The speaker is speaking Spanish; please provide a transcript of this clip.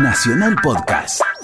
Nacional Podcast.